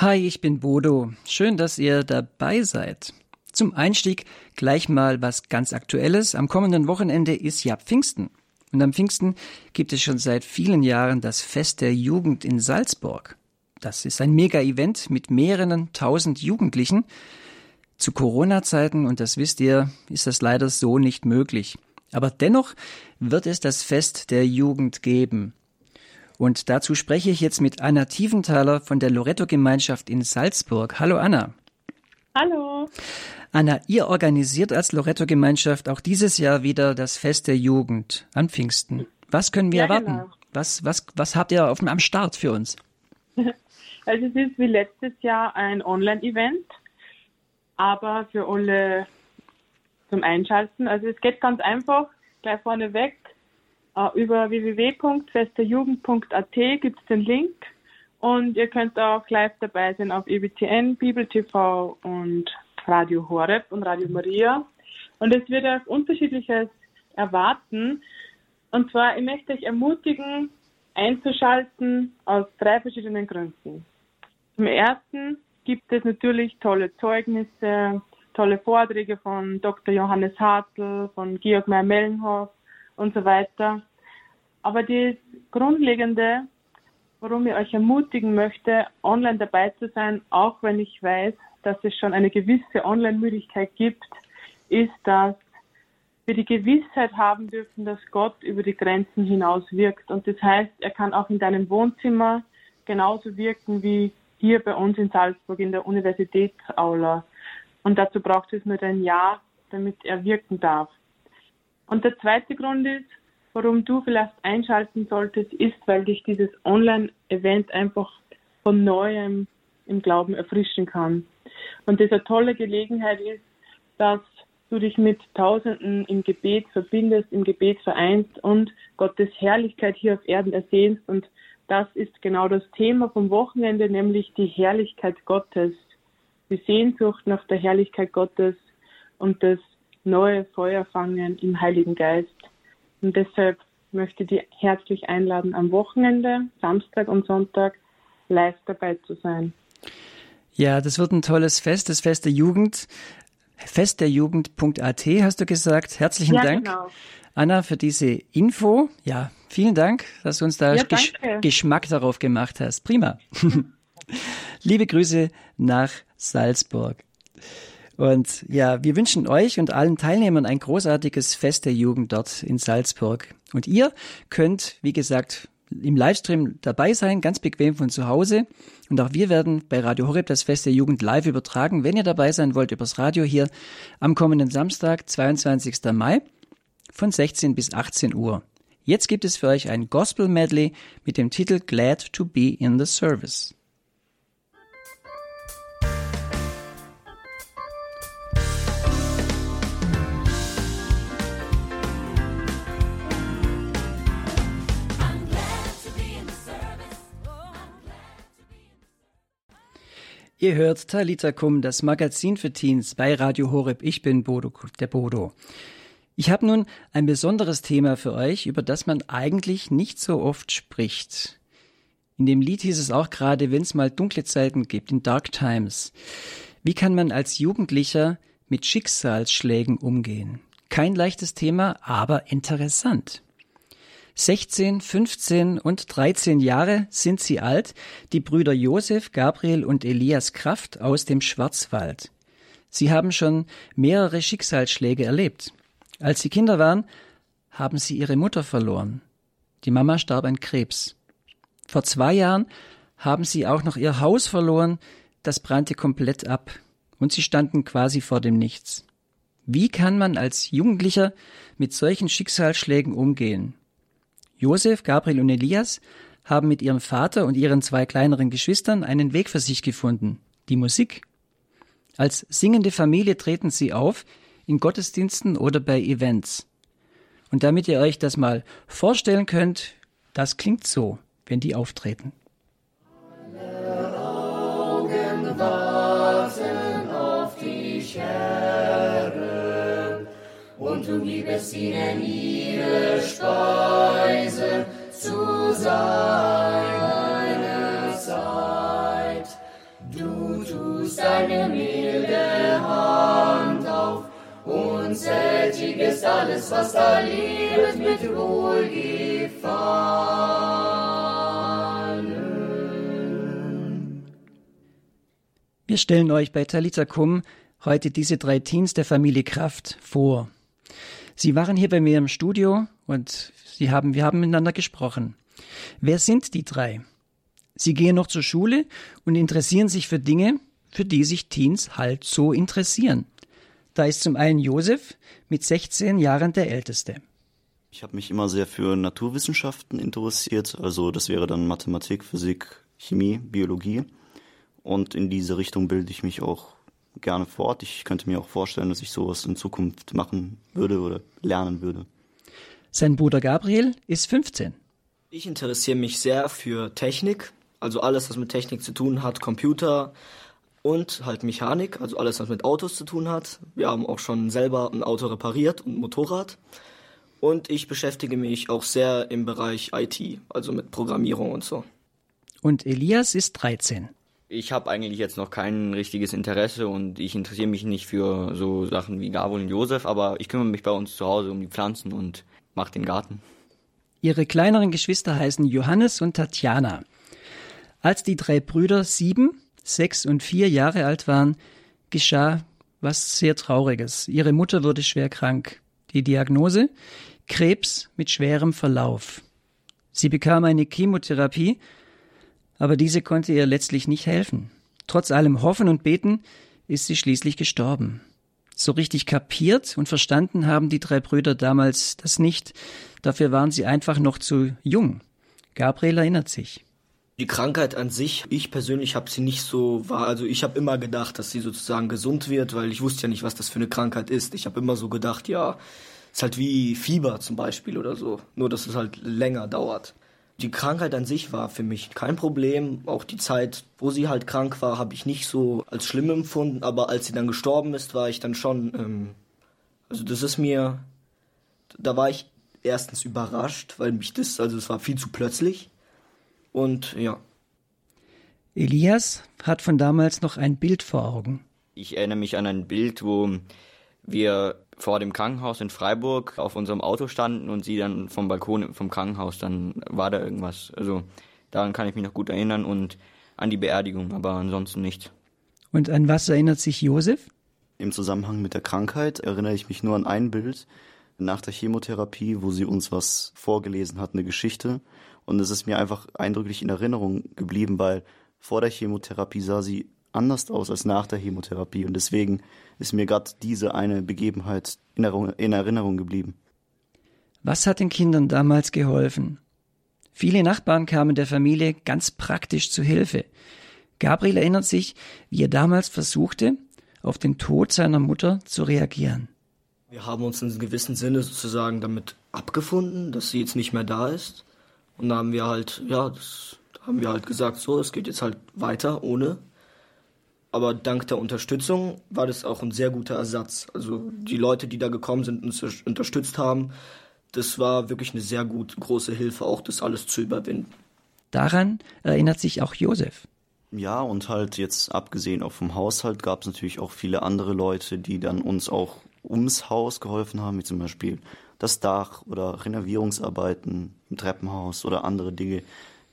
Hi, ich bin Bodo. Schön, dass ihr dabei seid. Zum Einstieg gleich mal was ganz Aktuelles. Am kommenden Wochenende ist ja Pfingsten. Und am Pfingsten gibt es schon seit vielen Jahren das Fest der Jugend in Salzburg. Das ist ein Mega-Event mit mehreren tausend Jugendlichen. Zu Corona-Zeiten, und das wisst ihr, ist das leider so nicht möglich. Aber dennoch wird es das Fest der Jugend geben. Und dazu spreche ich jetzt mit Anna Tiefenthaler von der Loretto-Gemeinschaft in Salzburg. Hallo Anna. Hallo. Anna, ihr organisiert als Loretto-Gemeinschaft auch dieses Jahr wieder das Fest der Jugend an Pfingsten. Was können wir ja, erwarten? Genau. Was, was, was habt ihr auf, am Start für uns? Also es ist wie letztes Jahr ein Online-Event, aber für alle zum Einschalten. Also es geht ganz einfach, gleich vorneweg. Äh, über www.festerjugend.at gibt es den Link und ihr könnt auch live dabei sein auf EBTN, Bibel TV und Radio Horeb und Radio Maria. Und es wird auch unterschiedliches erwarten. Und zwar, ich möchte euch ermutigen, einzuschalten aus drei verschiedenen Gründen. Zum ersten gibt es natürlich tolle Zeugnisse, tolle Vorträge von Dr. Johannes Hartl, von Georg Meyer-Mellenhoff und so weiter. Aber das Grundlegende, warum ich euch ermutigen möchte, online dabei zu sein, auch wenn ich weiß, dass es schon eine gewisse Online-Müdigkeit gibt, ist, dass wir die Gewissheit haben dürfen, dass Gott über die Grenzen hinaus wirkt. Und das heißt, er kann auch in deinem Wohnzimmer genauso wirken wie hier bei uns in Salzburg in der Universitätsaula. Und dazu braucht es nur ein Ja, damit er wirken darf. Und der zweite Grund ist, warum du vielleicht einschalten solltest, ist, weil dich dieses Online-Event einfach von neuem im Glauben erfrischen kann. Und das eine tolle Gelegenheit ist, dass du dich mit Tausenden im Gebet verbindest, im Gebet vereinst und Gottes Herrlichkeit hier auf Erden ersehnst. Und das ist genau das Thema vom Wochenende, nämlich die Herrlichkeit Gottes, die Sehnsucht nach der Herrlichkeit Gottes und das neue Feuer fangen im Heiligen Geist. Und deshalb möchte ich dich herzlich einladen, am Wochenende, Samstag und Sonntag live dabei zu sein. Ja, das wird ein tolles Fest, das Fest der Jugend. Festderjugend.at hast du gesagt. Herzlichen ja, Dank, genau. Anna, für diese Info. Ja, vielen Dank, dass du uns da ja, Gesch Geschmack darauf gemacht hast. Prima. Liebe Grüße nach Salzburg. Und ja, wir wünschen euch und allen Teilnehmern ein großartiges Fest der Jugend dort in Salzburg. Und ihr könnt, wie gesagt, im Livestream dabei sein, ganz bequem von zu Hause. Und auch wir werden bei Radio Horeb das Fest der Jugend live übertragen. Wenn ihr dabei sein wollt, übers Radio hier am kommenden Samstag, 22. Mai von 16 bis 18 Uhr. Jetzt gibt es für euch ein Gospel Medley mit dem Titel Glad to be in the Service. Ihr hört Talita Kum, das Magazin für Teens bei Radio Horeb. Ich bin Bodo, der Bodo. Ich habe nun ein besonderes Thema für euch, über das man eigentlich nicht so oft spricht. In dem Lied hieß es auch gerade, wenn es mal dunkle Zeiten gibt, in Dark Times. Wie kann man als Jugendlicher mit Schicksalsschlägen umgehen? Kein leichtes Thema, aber interessant. 16, 15 und 13 Jahre sind sie alt, die Brüder Josef, Gabriel und Elias Kraft aus dem Schwarzwald. Sie haben schon mehrere Schicksalsschläge erlebt. Als sie Kinder waren, haben sie ihre Mutter verloren. Die Mama starb an Krebs. Vor zwei Jahren haben sie auch noch ihr Haus verloren, das brannte komplett ab, und sie standen quasi vor dem Nichts. Wie kann man als Jugendlicher mit solchen Schicksalsschlägen umgehen? Josef, Gabriel und Elias haben mit ihrem Vater und ihren zwei kleineren Geschwistern einen Weg für sich gefunden, die Musik. Als singende Familie treten sie auf, in Gottesdiensten oder bei Events. Und damit ihr euch das mal vorstellen könnt, das klingt so, wenn die auftreten. Alle Augen auf dich, Herr, und du gibst ihnen ihre Speise zu seiner Zeit. Du tust deine milde Hand auf und sättigest alles, was da lebt, mit Wohlgefallen. Wir stellen euch bei Talita Kum heute diese drei Teens der Familie Kraft vor. Sie waren hier bei mir im Studio und sie haben, wir haben miteinander gesprochen. Wer sind die drei? Sie gehen noch zur Schule und interessieren sich für Dinge, für die sich Teens halt so interessieren. Da ist zum einen Josef mit 16 Jahren der Älteste. Ich habe mich immer sehr für Naturwissenschaften interessiert, also das wäre dann Mathematik, Physik, Chemie, Biologie. Und in diese Richtung bilde ich mich auch gerne fort. Ich könnte mir auch vorstellen, dass ich sowas in Zukunft machen würde oder lernen würde. Sein Bruder Gabriel ist 15. Ich interessiere mich sehr für Technik, also alles, was mit Technik zu tun hat, Computer und halt Mechanik, also alles, was mit Autos zu tun hat. Wir haben auch schon selber ein Auto repariert und ein Motorrad. Und ich beschäftige mich auch sehr im Bereich IT, also mit Programmierung und so. Und Elias ist 13. Ich habe eigentlich jetzt noch kein richtiges Interesse und ich interessiere mich nicht für so Sachen wie Gabel und Josef, aber ich kümmere mich bei uns zu Hause um die Pflanzen und mache den Garten. Ihre kleineren Geschwister heißen Johannes und Tatjana. Als die drei Brüder sieben, sechs und vier Jahre alt waren, geschah was sehr Trauriges. Ihre Mutter wurde schwer krank. Die Diagnose? Krebs mit schwerem Verlauf. Sie bekam eine Chemotherapie, aber diese konnte ihr letztlich nicht helfen. Trotz allem Hoffen und Beten ist sie schließlich gestorben. So richtig kapiert und verstanden haben die drei Brüder damals das nicht. Dafür waren sie einfach noch zu jung. Gabriel erinnert sich. Die Krankheit an sich, ich persönlich habe sie nicht so wahr. Also ich habe immer gedacht, dass sie sozusagen gesund wird, weil ich wusste ja nicht, was das für eine Krankheit ist. Ich habe immer so gedacht, ja, ist halt wie Fieber zum Beispiel oder so. Nur, dass es halt länger dauert. Die Krankheit an sich war für mich kein Problem. Auch die Zeit, wo sie halt krank war, habe ich nicht so als schlimm empfunden. Aber als sie dann gestorben ist, war ich dann schon, ähm, also das ist mir, da war ich erstens überrascht, weil mich das, also es war viel zu plötzlich. Und ja. Elias hat von damals noch ein Bild vor Augen. Ich erinnere mich an ein Bild, wo wir vor dem Krankenhaus in Freiburg auf unserem Auto standen und sie dann vom Balkon vom Krankenhaus, dann war da irgendwas. Also daran kann ich mich noch gut erinnern und an die Beerdigung, aber ansonsten nicht. Und an was erinnert sich Josef? Im Zusammenhang mit der Krankheit erinnere ich mich nur an ein Bild nach der Chemotherapie, wo sie uns was vorgelesen hat, eine Geschichte. Und es ist mir einfach eindrücklich in Erinnerung geblieben, weil vor der Chemotherapie sah sie anders aus als nach der Chemotherapie. Und deswegen ist mir gerade diese eine Begebenheit in Erinnerung geblieben. Was hat den Kindern damals geholfen? Viele Nachbarn kamen der Familie ganz praktisch zu Hilfe. Gabriel erinnert sich, wie er damals versuchte, auf den Tod seiner Mutter zu reagieren. Wir haben uns in gewissem Sinne sozusagen damit abgefunden, dass sie jetzt nicht mehr da ist. Und da haben wir halt, ja, das haben wir halt gesagt, so, es geht jetzt halt weiter ohne. Aber dank der Unterstützung war das auch ein sehr guter Ersatz. Also die Leute, die da gekommen sind und uns unterstützt haben, das war wirklich eine sehr gut große Hilfe, auch das alles zu überwinden. Daran erinnert sich auch Josef. Ja, und halt jetzt abgesehen auch vom Haushalt gab es natürlich auch viele andere Leute, die dann uns auch ums Haus geholfen haben, wie zum Beispiel das Dach oder Renovierungsarbeiten im Treppenhaus oder andere Dinge,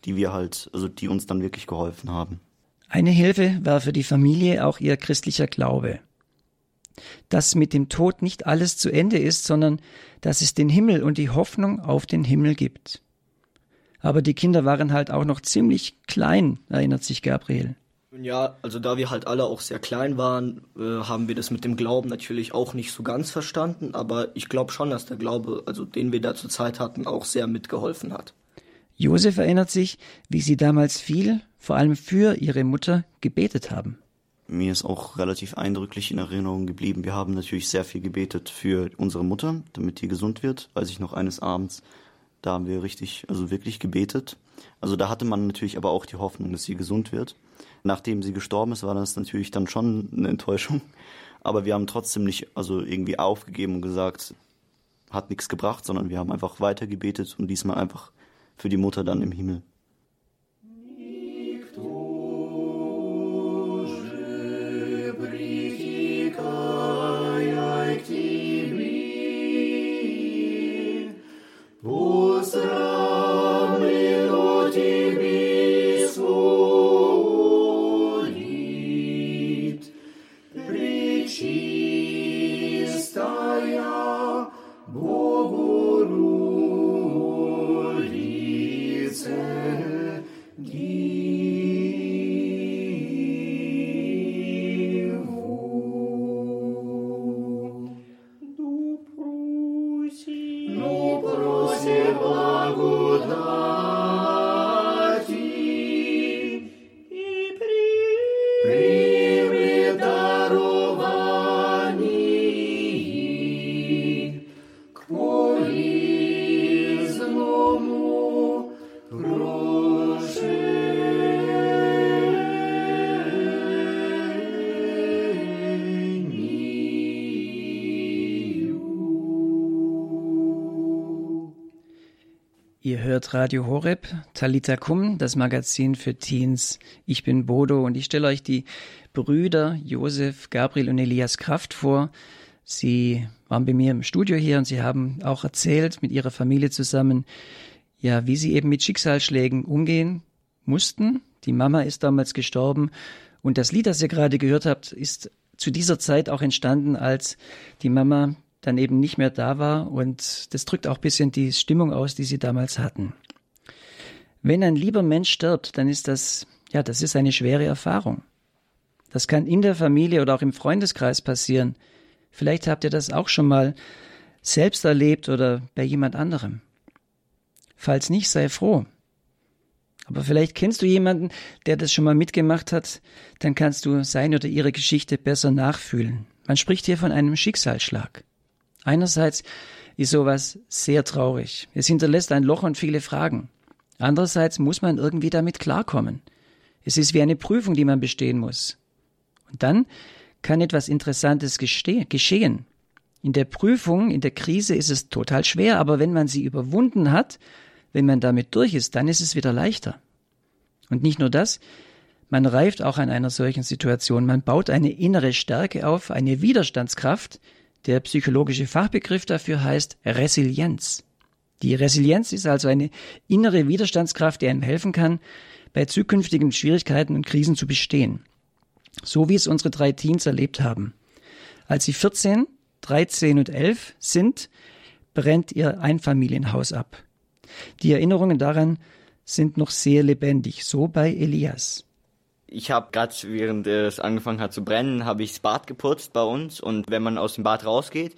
die wir halt, also die uns dann wirklich geholfen haben. Eine Hilfe war für die Familie auch ihr christlicher Glaube. Dass mit dem Tod nicht alles zu Ende ist, sondern dass es den Himmel und die Hoffnung auf den Himmel gibt. Aber die Kinder waren halt auch noch ziemlich klein, erinnert sich Gabriel. Ja, also da wir halt alle auch sehr klein waren, äh, haben wir das mit dem Glauben natürlich auch nicht so ganz verstanden, aber ich glaube schon, dass der Glaube, also den wir da zur Zeit hatten, auch sehr mitgeholfen hat. Josef erinnert sich, wie sie damals viel, vor allem für ihre Mutter, gebetet haben. Mir ist auch relativ eindrücklich in Erinnerung geblieben. Wir haben natürlich sehr viel gebetet für unsere Mutter, damit die gesund wird. Weiß ich noch eines Abends, da haben wir richtig, also wirklich gebetet. Also da hatte man natürlich aber auch die Hoffnung, dass sie gesund wird. Nachdem sie gestorben ist, war das natürlich dann schon eine Enttäuschung. Aber wir haben trotzdem nicht also irgendwie aufgegeben und gesagt, hat nichts gebracht, sondern wir haben einfach weiter gebetet und diesmal einfach für die Mutter dann im Himmel. Ihr hört Radio Horeb, Talita Kum, das Magazin für Teens. Ich bin Bodo und ich stelle euch die Brüder Josef, Gabriel und Elias Kraft vor. Sie waren bei mir im Studio hier und sie haben auch erzählt mit ihrer Familie zusammen, ja, wie sie eben mit Schicksalsschlägen umgehen mussten. Die Mama ist damals gestorben und das Lied, das ihr gerade gehört habt, ist zu dieser Zeit auch entstanden, als die Mama dann eben nicht mehr da war und das drückt auch ein bisschen die Stimmung aus, die sie damals hatten. Wenn ein lieber Mensch stirbt, dann ist das, ja, das ist eine schwere Erfahrung. Das kann in der Familie oder auch im Freundeskreis passieren. Vielleicht habt ihr das auch schon mal selbst erlebt oder bei jemand anderem. Falls nicht, sei froh. Aber vielleicht kennst du jemanden, der das schon mal mitgemacht hat, dann kannst du seine oder ihre Geschichte besser nachfühlen. Man spricht hier von einem Schicksalsschlag. Einerseits ist sowas sehr traurig. Es hinterlässt ein Loch und viele Fragen. Andererseits muss man irgendwie damit klarkommen. Es ist wie eine Prüfung, die man bestehen muss. Und dann kann etwas Interessantes geschehen. In der Prüfung, in der Krise ist es total schwer, aber wenn man sie überwunden hat, wenn man damit durch ist, dann ist es wieder leichter. Und nicht nur das, man reift auch an einer solchen Situation. Man baut eine innere Stärke auf, eine Widerstandskraft, der psychologische Fachbegriff dafür heißt Resilienz. Die Resilienz ist also eine innere Widerstandskraft, die einem helfen kann, bei zukünftigen Schwierigkeiten und Krisen zu bestehen. So wie es unsere drei Teens erlebt haben. Als sie 14, 13 und 11 sind, brennt ihr Einfamilienhaus ab. Die Erinnerungen daran sind noch sehr lebendig, so bei Elias ich habe gerade während es angefangen hat zu brennen, habe ich das Bad geputzt bei uns. Und wenn man aus dem Bad rausgeht,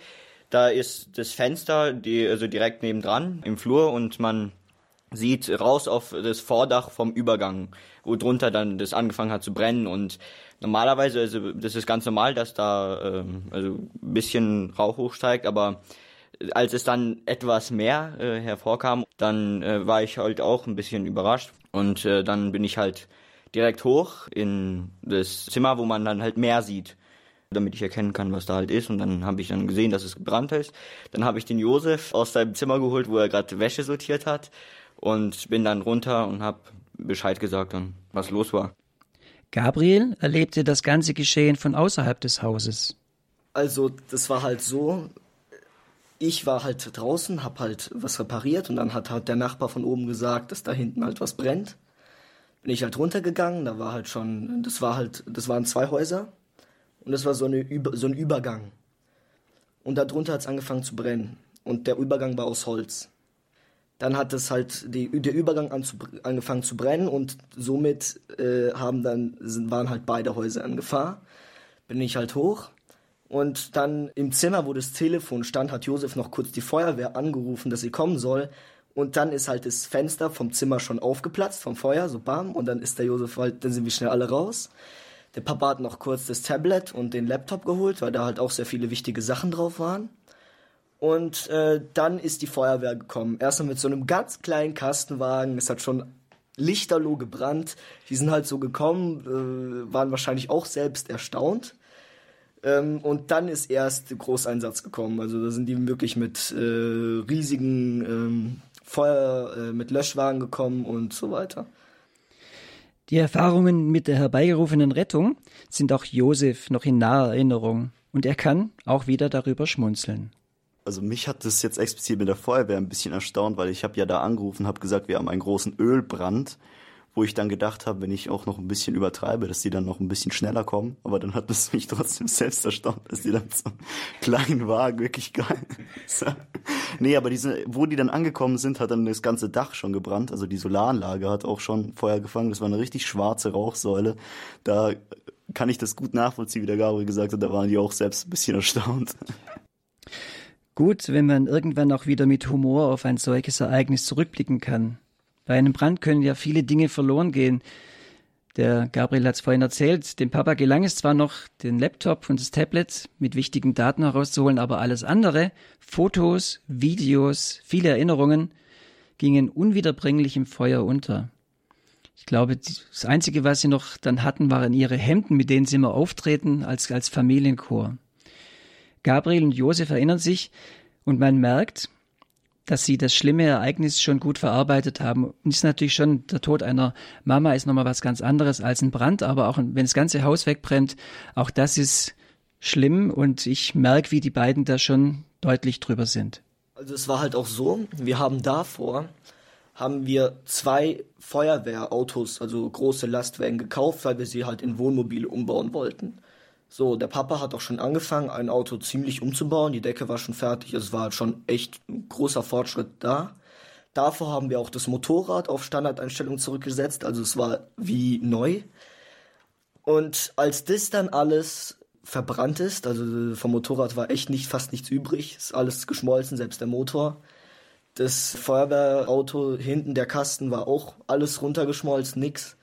da ist das Fenster, die also direkt nebendran im Flur. Und man sieht raus auf das Vordach vom Übergang, wo drunter dann das angefangen hat zu brennen. Und normalerweise also das ist ganz normal, dass da ähm, also ein bisschen Rauch hochsteigt, aber als es dann etwas mehr äh, hervorkam, dann äh, war ich halt auch ein bisschen überrascht. Und äh, dann bin ich halt direkt hoch in das Zimmer, wo man dann halt mehr sieht, damit ich erkennen kann, was da halt ist. Und dann habe ich dann gesehen, dass es gebrannt ist. Dann habe ich den Josef aus seinem Zimmer geholt, wo er gerade Wäsche sortiert hat und bin dann runter und habe Bescheid gesagt, dann, was los war. Gabriel erlebte das ganze Geschehen von außerhalb des Hauses. Also, das war halt so, ich war halt draußen, hab halt was repariert und dann hat halt der Nachbar von oben gesagt, dass da hinten halt was brennt bin ich halt runtergegangen, da war halt schon, das war halt, das waren zwei Häuser und das war so, eine, so ein Übergang. Und darunter hat es angefangen zu brennen und der Übergang war aus Holz. Dann hat es halt die, der Übergang an zu, angefangen zu brennen und somit äh, haben dann sind, waren halt beide Häuser in Gefahr. Bin ich halt hoch und dann im Zimmer, wo das Telefon stand, hat Josef noch kurz die Feuerwehr angerufen, dass sie kommen soll. Und dann ist halt das Fenster vom Zimmer schon aufgeplatzt, vom Feuer, so bam. Und dann ist der Josef halt, dann sind wir schnell alle raus. Der Papa hat noch kurz das Tablet und den Laptop geholt, weil da halt auch sehr viele wichtige Sachen drauf waren. Und äh, dann ist die Feuerwehr gekommen. Erstmal mit so einem ganz kleinen Kastenwagen. Es hat schon lichterloh gebrannt. Die sind halt so gekommen, äh, waren wahrscheinlich auch selbst erstaunt. Ähm, und dann ist erst der Großeinsatz gekommen. Also da sind die wirklich mit äh, riesigen ähm, Feuer äh, mit Löschwagen gekommen und so weiter. Die Erfahrungen mit der herbeigerufenen Rettung sind auch Josef noch in naher Erinnerung und er kann auch wieder darüber schmunzeln. Also mich hat das jetzt explizit mit der Feuerwehr ein bisschen erstaunt, weil ich habe ja da angerufen, habe gesagt, wir haben einen großen Ölbrand wo ich dann gedacht habe, wenn ich auch noch ein bisschen übertreibe, dass die dann noch ein bisschen schneller kommen. Aber dann hat es mich trotzdem selbst erstaunt, dass die dann so kleinen Wagen wirklich geil. Nee, aber diese, wo die dann angekommen sind, hat dann das ganze Dach schon gebrannt. Also die Solaranlage hat auch schon Feuer gefangen. Das war eine richtig schwarze Rauchsäule. Da kann ich das gut nachvollziehen, wie der Gabriel gesagt hat. Da waren die auch selbst ein bisschen erstaunt. Gut, wenn man irgendwann auch wieder mit Humor auf ein solches Ereignis zurückblicken kann. Bei einem Brand können ja viele Dinge verloren gehen. Der Gabriel hat es vorhin erzählt, dem Papa gelang es zwar noch, den Laptop und das Tablet mit wichtigen Daten herauszuholen, aber alles andere, Fotos, Videos, viele Erinnerungen, gingen unwiederbringlich im Feuer unter. Ich glaube, das Einzige, was sie noch dann hatten, waren ihre Hemden, mit denen sie immer auftreten als, als Familienchor. Gabriel und Josef erinnern sich und man merkt, dass Sie das schlimme Ereignis schon gut verarbeitet haben. Und ist natürlich schon, der Tod einer Mama ist nochmal was ganz anderes als ein Brand, aber auch wenn das ganze Haus wegbrennt, auch das ist schlimm und ich merke, wie die beiden da schon deutlich drüber sind. Also es war halt auch so, wir haben davor, haben wir zwei Feuerwehrautos, also große Lastwagen gekauft, weil wir sie halt in Wohnmobile umbauen wollten. So, der Papa hat auch schon angefangen, ein Auto ziemlich umzubauen. Die Decke war schon fertig. Es war schon echt ein großer Fortschritt da. Davor haben wir auch das Motorrad auf Standardeinstellung zurückgesetzt. Also es war wie neu. Und als das dann alles verbrannt ist, also vom Motorrad war echt nicht, fast nichts übrig, ist alles geschmolzen, selbst der Motor. Das Feuerwehrauto hinten, der Kasten war auch alles runtergeschmolzen, nix.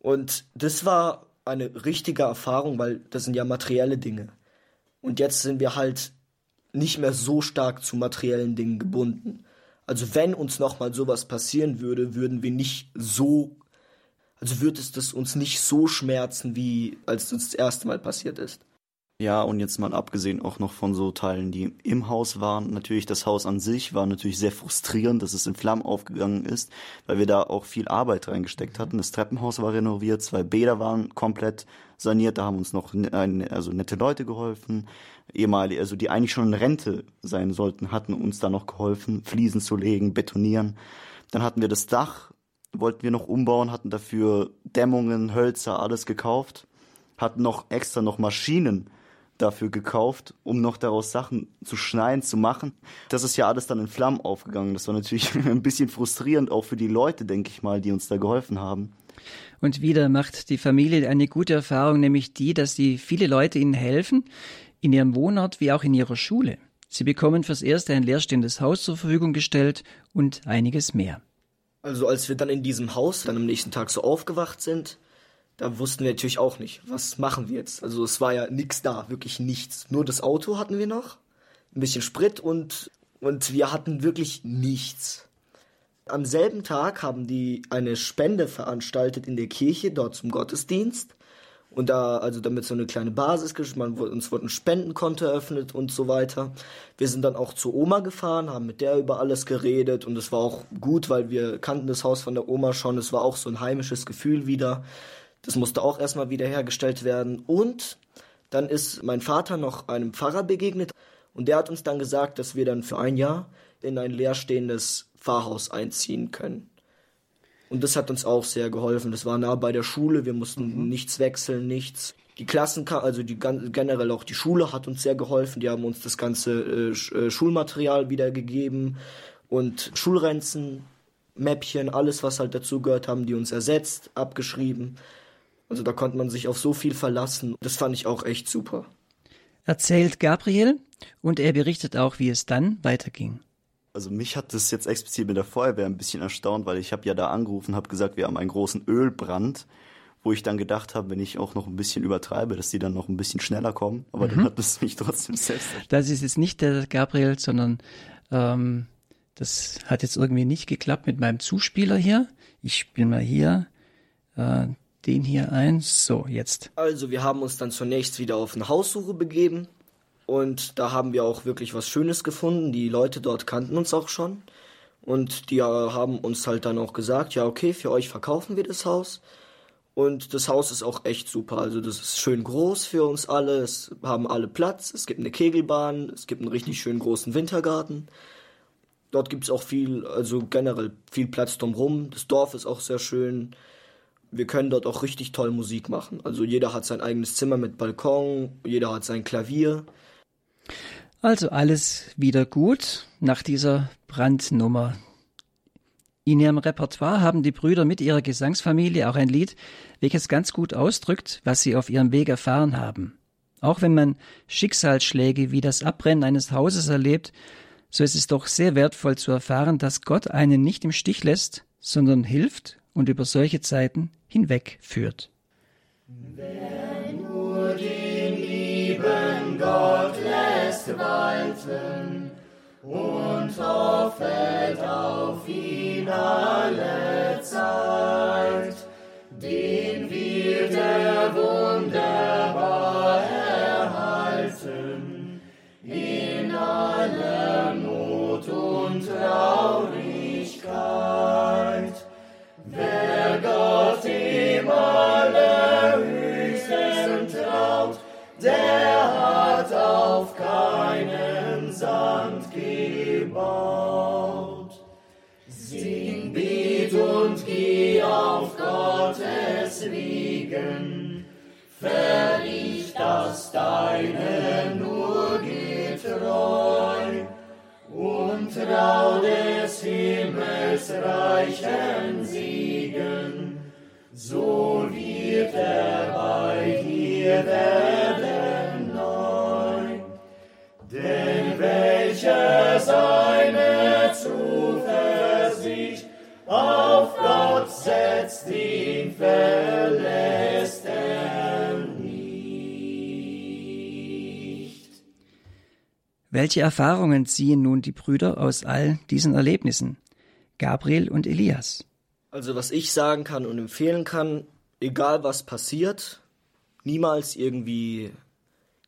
Und das war eine richtige Erfahrung, weil das sind ja materielle Dinge. Und jetzt sind wir halt nicht mehr so stark zu materiellen Dingen gebunden. Also wenn uns nochmal sowas passieren würde, würden wir nicht so, also würde es das uns nicht so schmerzen, wie als es uns das erste Mal passiert ist. Ja, und jetzt mal abgesehen auch noch von so Teilen, die im Haus waren. Natürlich, das Haus an sich war natürlich sehr frustrierend, dass es in Flammen aufgegangen ist, weil wir da auch viel Arbeit reingesteckt hatten. Das Treppenhaus war renoviert, zwei Bäder waren komplett saniert, da haben uns noch ein, also nette Leute geholfen. Ehemalige, also die eigentlich schon in Rente sein sollten, hatten uns da noch geholfen, Fliesen zu legen, betonieren. Dann hatten wir das Dach, wollten wir noch umbauen, hatten dafür Dämmungen, Hölzer, alles gekauft, hatten noch extra noch Maschinen dafür gekauft, um noch daraus Sachen zu schneiden, zu machen. Das ist ja alles dann in Flammen aufgegangen. Das war natürlich ein bisschen frustrierend, auch für die Leute, denke ich mal, die uns da geholfen haben. Und wieder macht die Familie eine gute Erfahrung, nämlich die, dass die viele Leute ihnen helfen, in ihrem Wohnort wie auch in ihrer Schule. Sie bekommen fürs Erste ein leerstehendes Haus zur Verfügung gestellt und einiges mehr. Also als wir dann in diesem Haus dann am nächsten Tag so aufgewacht sind, da wussten wir natürlich auch nicht, was machen wir jetzt. Also es war ja nichts da, wirklich nichts. Nur das Auto hatten wir noch, ein bisschen Sprit und, und wir hatten wirklich nichts. Am selben Tag haben die eine Spende veranstaltet in der Kirche, dort zum Gottesdienst. Und da, also damit so eine kleine Basis, man, uns wurde ein Spendenkonto eröffnet und so weiter. Wir sind dann auch zur Oma gefahren, haben mit der über alles geredet und es war auch gut, weil wir kannten das Haus von der Oma schon. Es war auch so ein heimisches Gefühl wieder. Das musste auch erstmal wiederhergestellt werden. Und dann ist mein Vater noch einem Pfarrer begegnet und der hat uns dann gesagt, dass wir dann für ein Jahr in ein leerstehendes Pfarrhaus einziehen können. Und das hat uns auch sehr geholfen. Das war nah bei der Schule, wir mussten mhm. nichts wechseln, nichts. Die Klassen, also die generell auch die Schule hat uns sehr geholfen. Die haben uns das ganze äh, äh Schulmaterial wiedergegeben und Schulrenzen, Mäppchen, alles was halt dazu gehört, haben die uns ersetzt, abgeschrieben. Also da konnte man sich auf so viel verlassen. Das fand ich auch echt super. Erzählt Gabriel und er berichtet auch, wie es dann weiterging. Also mich hat das jetzt explizit mit der Feuerwehr ein bisschen erstaunt, weil ich habe ja da angerufen, habe gesagt, wir haben einen großen Ölbrand, wo ich dann gedacht habe, wenn ich auch noch ein bisschen übertreibe, dass die dann noch ein bisschen schneller kommen. Aber mhm. dann hat es mich trotzdem selbst. Das ist jetzt nicht der Gabriel, sondern ähm, das hat jetzt irgendwie nicht geklappt mit meinem Zuspieler hier. Ich spiele mal hier. Äh, den hier ein. So, jetzt. Also, wir haben uns dann zunächst wieder auf eine Haussuche begeben. Und da haben wir auch wirklich was Schönes gefunden. Die Leute dort kannten uns auch schon. Und die haben uns halt dann auch gesagt, ja, okay, für euch verkaufen wir das Haus. Und das Haus ist auch echt super. Also das ist schön groß für uns alle. Es haben alle Platz. Es gibt eine Kegelbahn. Es gibt einen richtig schönen großen Wintergarten. Dort gibt es auch viel, also generell viel Platz drumherum. Das Dorf ist auch sehr schön wir können dort auch richtig toll Musik machen. Also jeder hat sein eigenes Zimmer mit Balkon, jeder hat sein Klavier. Also alles wieder gut nach dieser Brandnummer. In ihrem Repertoire haben die Brüder mit ihrer Gesangsfamilie auch ein Lied, welches ganz gut ausdrückt, was sie auf ihrem Weg erfahren haben. Auch wenn man Schicksalsschläge wie das Abbrennen eines Hauses erlebt, so ist es doch sehr wertvoll zu erfahren, dass Gott einen nicht im Stich lässt, sondern hilft und über solche Zeiten hinwegführt. Den lieben Gott lässt walten und hoffet auf ihn alle Zeit, den wird er wunderbar Wegen, verricht das Deine nur getreu und trau des Himmels reichen Siegen, so wird er bei dir werden neu. Denn welcher seine Welche Erfahrungen ziehen nun die Brüder aus all diesen Erlebnissen? Gabriel und Elias. Also was ich sagen kann und empfehlen kann, egal was passiert, niemals irgendwie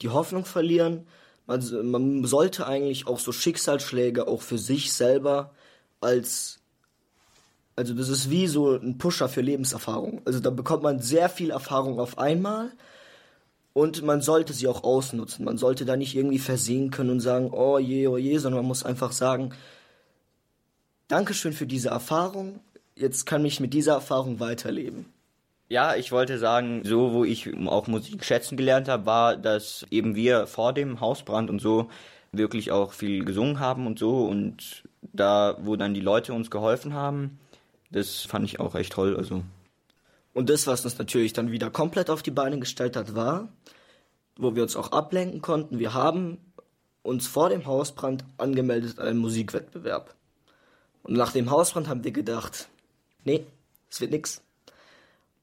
die Hoffnung verlieren. Man, man sollte eigentlich auch so Schicksalsschläge auch für sich selber als also das ist wie so ein Pusher für Lebenserfahrung. Also da bekommt man sehr viel Erfahrung auf einmal und man sollte sie auch ausnutzen. Man sollte da nicht irgendwie versehen können und sagen, oh je, oh je, sondern man muss einfach sagen, Dankeschön für diese Erfahrung. Jetzt kann ich mit dieser Erfahrung weiterleben. Ja, ich wollte sagen, so wo ich auch Musik schätzen gelernt habe, war, dass eben wir vor dem Hausbrand und so wirklich auch viel gesungen haben und so und da, wo dann die Leute uns geholfen haben, das fand ich auch echt toll. Also Und das, was uns natürlich dann wieder komplett auf die Beine gestellt hat, war, wo wir uns auch ablenken konnten. Wir haben uns vor dem Hausbrand angemeldet an einen Musikwettbewerb. Und nach dem Hausbrand haben wir gedacht, nee, es wird nix.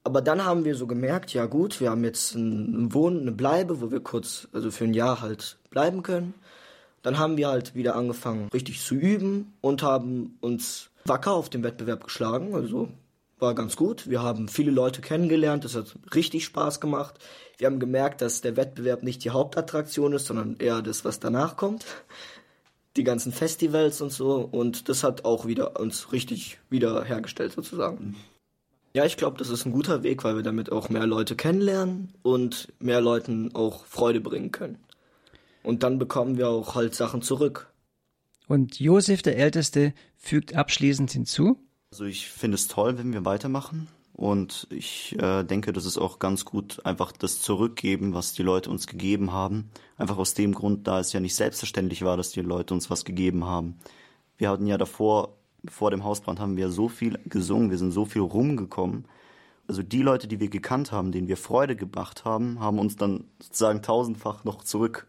Aber dann haben wir so gemerkt, ja gut, wir haben jetzt ein Wohnen, eine Bleibe, wo wir kurz, also für ein Jahr halt bleiben können. Dann haben wir halt wieder angefangen, richtig zu üben und haben uns wacker auf dem Wettbewerb geschlagen. Also war ganz gut. Wir haben viele Leute kennengelernt. Das hat richtig Spaß gemacht. Wir haben gemerkt, dass der Wettbewerb nicht die Hauptattraktion ist, sondern eher das, was danach kommt. Die ganzen Festivals und so. Und das hat auch wieder uns richtig wieder hergestellt sozusagen. Ja, ich glaube, das ist ein guter Weg, weil wir damit auch mehr Leute kennenlernen und mehr Leuten auch Freude bringen können. Und dann bekommen wir auch halt Sachen zurück. Und Josef, der Älteste, fügt abschließend hinzu. Also ich finde es toll, wenn wir weitermachen. Und ich äh, denke, das ist auch ganz gut, einfach das zurückgeben, was die Leute uns gegeben haben. Einfach aus dem Grund, da es ja nicht selbstverständlich war, dass die Leute uns was gegeben haben. Wir hatten ja davor, vor dem Hausbrand, haben wir so viel gesungen, wir sind so viel rumgekommen. Also die Leute, die wir gekannt haben, denen wir Freude gemacht haben, haben uns dann sozusagen tausendfach noch zurück.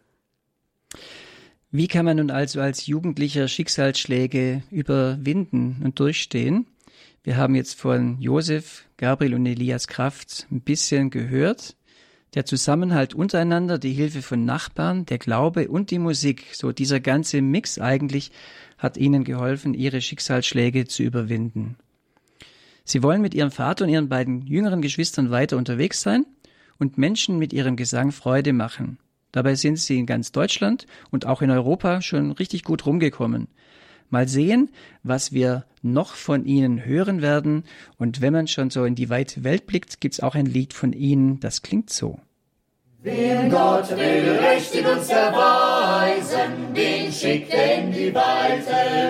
Wie kann man nun also als Jugendlicher Schicksalsschläge überwinden und durchstehen? Wir haben jetzt von Josef, Gabriel und Elias Kraft ein bisschen gehört. Der Zusammenhalt untereinander, die Hilfe von Nachbarn, der Glaube und die Musik, so dieser ganze Mix eigentlich, hat ihnen geholfen, ihre Schicksalsschläge zu überwinden. Sie wollen mit ihrem Vater und ihren beiden jüngeren Geschwistern weiter unterwegs sein und Menschen mit ihrem Gesang Freude machen. Dabei sind sie in ganz Deutschland und auch in Europa schon richtig gut rumgekommen. Mal sehen, was wir noch von ihnen hören werden. Und wenn man schon so in die weite Welt blickt, gibt's auch ein Lied von ihnen, das klingt so. Wem Gott will richtig uns erweisen, den schickt in die weite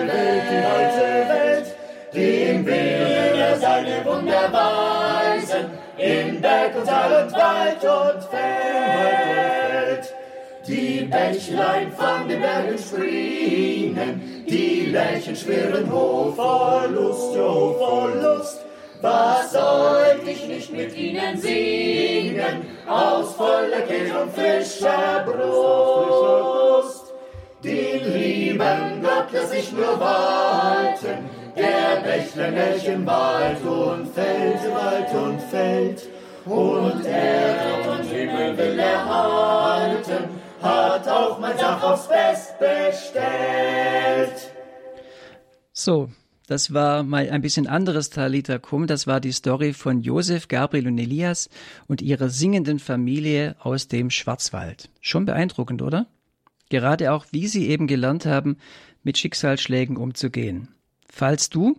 Welt, die weite Welt. Dem will er seine Wunder weisen, in Berg und Tal und Wald und Feld. Die Bächlein von den Bergen springen, die Lerchen schwirren hoch vor Lust, jo, vor Lust. Was sollte ich nicht mit ihnen singen, aus voller Kehle und frischer Brust? Den lieben Gott lass ich nur walten, der Bächlein Lerchen Wald und Feld, Wald und Feld. Und Erde und Himmel will erhalten, hat auch mein Sach aufs Best bestellt. So, das war mal ein bisschen anderes Talita Kum. Das war die Story von Josef, Gabriel und Elias und ihrer singenden Familie aus dem Schwarzwald. Schon beeindruckend, oder? Gerade auch, wie sie eben gelernt haben, mit Schicksalsschlägen umzugehen. Falls du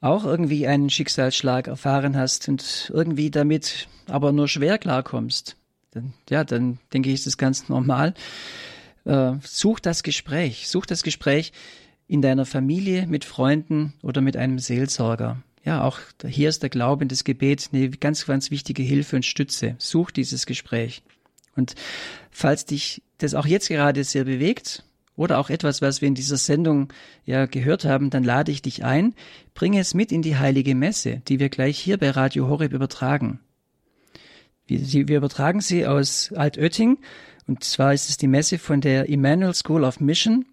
auch irgendwie einen Schicksalsschlag erfahren hast und irgendwie damit aber nur schwer klarkommst, dann, ja, dann denke ich, ist das ganz normal. Äh, such das Gespräch, such das Gespräch in deiner Familie, mit Freunden oder mit einem Seelsorger. Ja, auch hier ist der Glaube und das Gebet eine ganz, ganz wichtige Hilfe und Stütze. Such dieses Gespräch. Und falls dich das auch jetzt gerade sehr bewegt oder auch etwas, was wir in dieser Sendung ja gehört haben, dann lade ich dich ein, bringe es mit in die heilige Messe, die wir gleich hier bei Radio Horeb übertragen. Wir, wir übertragen sie aus Altötting und zwar ist es die Messe von der Emmanuel School of Mission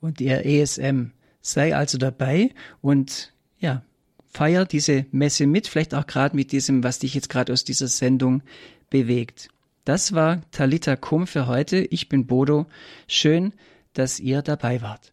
und der ESM. Sei also dabei und ja, feier diese Messe mit, vielleicht auch gerade mit diesem, was dich jetzt gerade aus dieser Sendung bewegt. Das war Talita Kum für heute. Ich bin Bodo. Schön, dass ihr dabei wart.